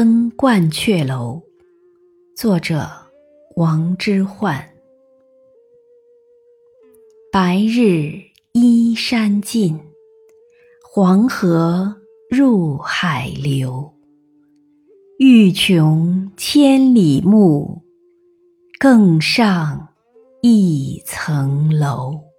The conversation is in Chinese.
登鹳雀楼。作者王之涣。白日依山尽黄河入海流。欲穷千里目更上一层楼。